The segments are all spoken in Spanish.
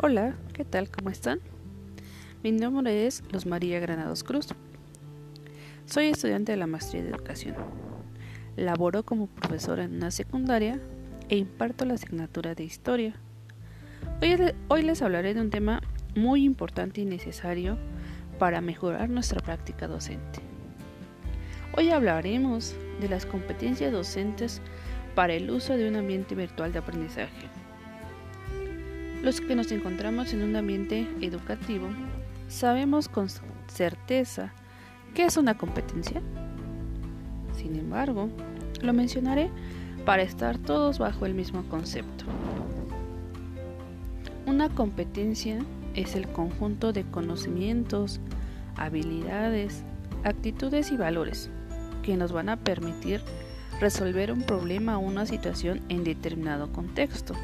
Hola, ¿qué tal? ¿Cómo están? Mi nombre es Luz María Granados Cruz. Soy estudiante de la maestría de educación. Laboro como profesora en una secundaria e imparto la asignatura de historia. Hoy, hoy les hablaré de un tema muy importante y necesario para mejorar nuestra práctica docente. Hoy hablaremos de las competencias docentes para el uso de un ambiente virtual de aprendizaje. Los que nos encontramos en un ambiente educativo sabemos con certeza qué es una competencia. Sin embargo, lo mencionaré para estar todos bajo el mismo concepto. Una competencia es el conjunto de conocimientos, habilidades, actitudes y valores que nos van a permitir resolver un problema o una situación en determinado contexto.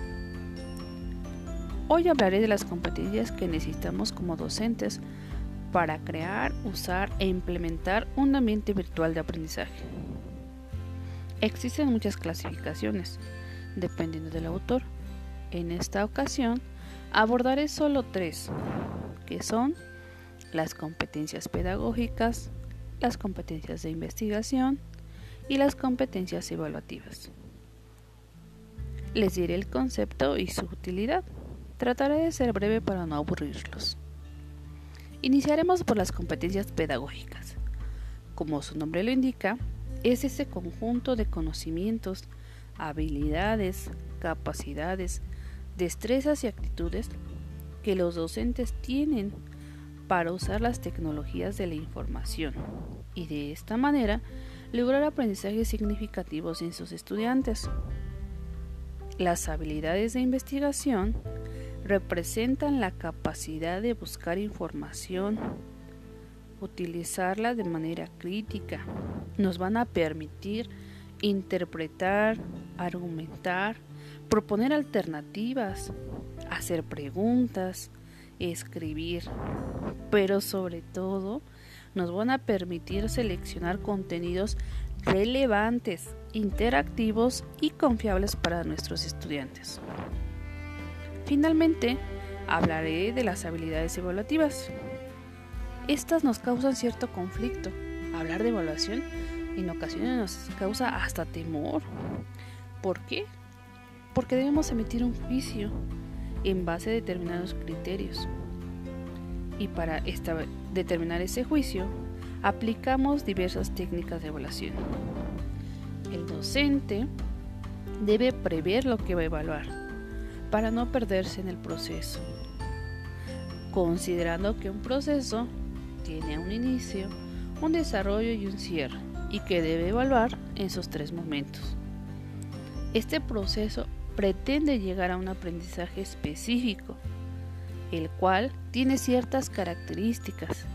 Hoy hablaré de las competencias que necesitamos como docentes para crear, usar e implementar un ambiente virtual de aprendizaje. Existen muchas clasificaciones, dependiendo del autor. En esta ocasión abordaré solo tres, que son las competencias pedagógicas, las competencias de investigación y las competencias evaluativas. Les diré el concepto y su utilidad. Trataré de ser breve para no aburrirlos. Iniciaremos por las competencias pedagógicas. Como su nombre lo indica, es ese conjunto de conocimientos, habilidades, capacidades, destrezas y actitudes que los docentes tienen para usar las tecnologías de la información y de esta manera lograr aprendizajes significativos en sus estudiantes. Las habilidades de investigación representan la capacidad de buscar información, utilizarla de manera crítica. Nos van a permitir interpretar, argumentar, proponer alternativas, hacer preguntas, escribir, pero sobre todo nos van a permitir seleccionar contenidos relevantes, interactivos y confiables para nuestros estudiantes. Finalmente, hablaré de las habilidades evaluativas. Estas nos causan cierto conflicto. Hablar de evaluación en ocasiones nos causa hasta temor. ¿Por qué? Porque debemos emitir un juicio en base a determinados criterios. Y para determinar ese juicio, aplicamos diversas técnicas de evaluación. El docente debe prever lo que va a evaluar para no perderse en el proceso, considerando que un proceso tiene un inicio, un desarrollo y un cierre, y que debe evaluar en sus tres momentos. Este proceso pretende llegar a un aprendizaje específico, el cual tiene ciertas características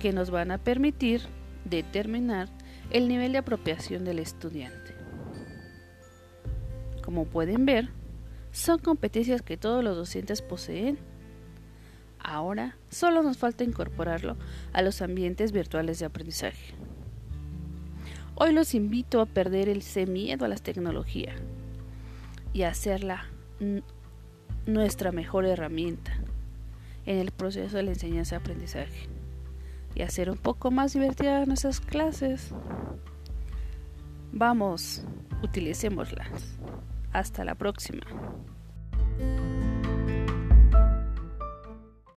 que nos van a permitir determinar el nivel de apropiación del estudiante. Como pueden ver, son competencias que todos los docentes poseen. Ahora solo nos falta incorporarlo a los ambientes virtuales de aprendizaje. Hoy los invito a perder ese miedo a las tecnologías y hacerla nuestra mejor herramienta en el proceso de la enseñanza-aprendizaje y hacer un poco más divertidas nuestras clases. Vamos, utilicémoslas. Hasta la próxima.